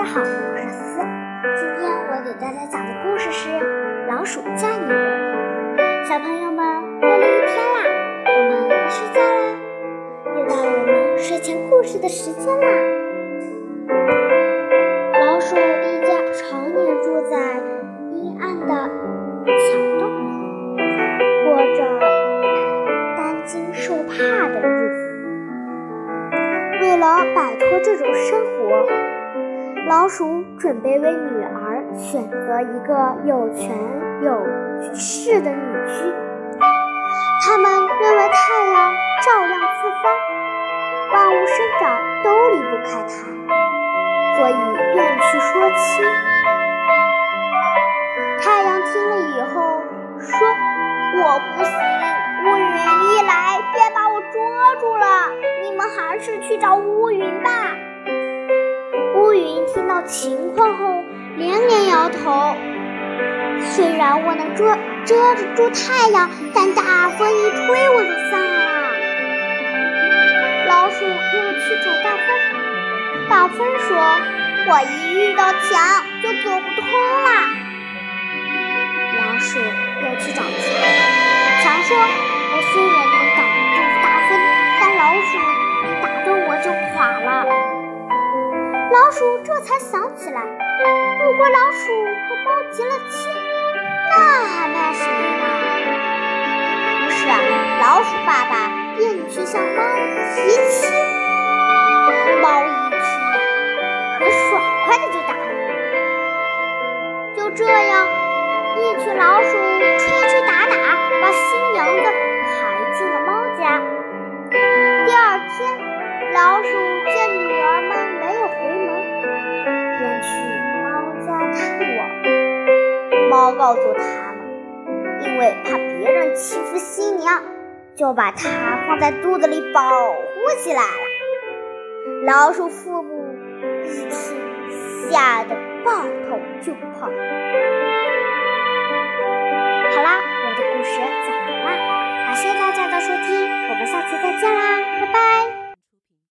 大家好，我是思。今天我给大家讲的故事是《老鼠嫁女人》。小朋友们，过了一天啦，我们该睡觉啦，又到了我们睡前故事的时间啦。老鼠一家常年住在阴暗的墙洞里，过着担惊受怕的日子。为了摆脱这种生活，老鼠准备为女儿选择一个有权有势的女婿。他们认为太阳照亮四方，万物生长都离不开它，所以便去说亲。太阳听了以后说：“我不信，乌云一来便把我捉住了。你们还是去找乌云吧。”听到情况后，连连摇头。虽然我能遮遮得住太阳，但大风一吹我就散了。老鼠又去找大风，大风说：“我一遇到墙就走不动老鼠这才想起来，如果老鼠和猫结了亲，那还怕谁呢？于是啊，老鼠爸爸便去向猫提亲。猫一听，可爽快的就答应。就这样，一群老鼠吹吹打打，把新娘子抬进了猫家。第二天，老鼠告诉他们，因为怕别人欺负新娘，就把它放在肚子里保护起来了。老鼠父母一听，吓得抱头就跑。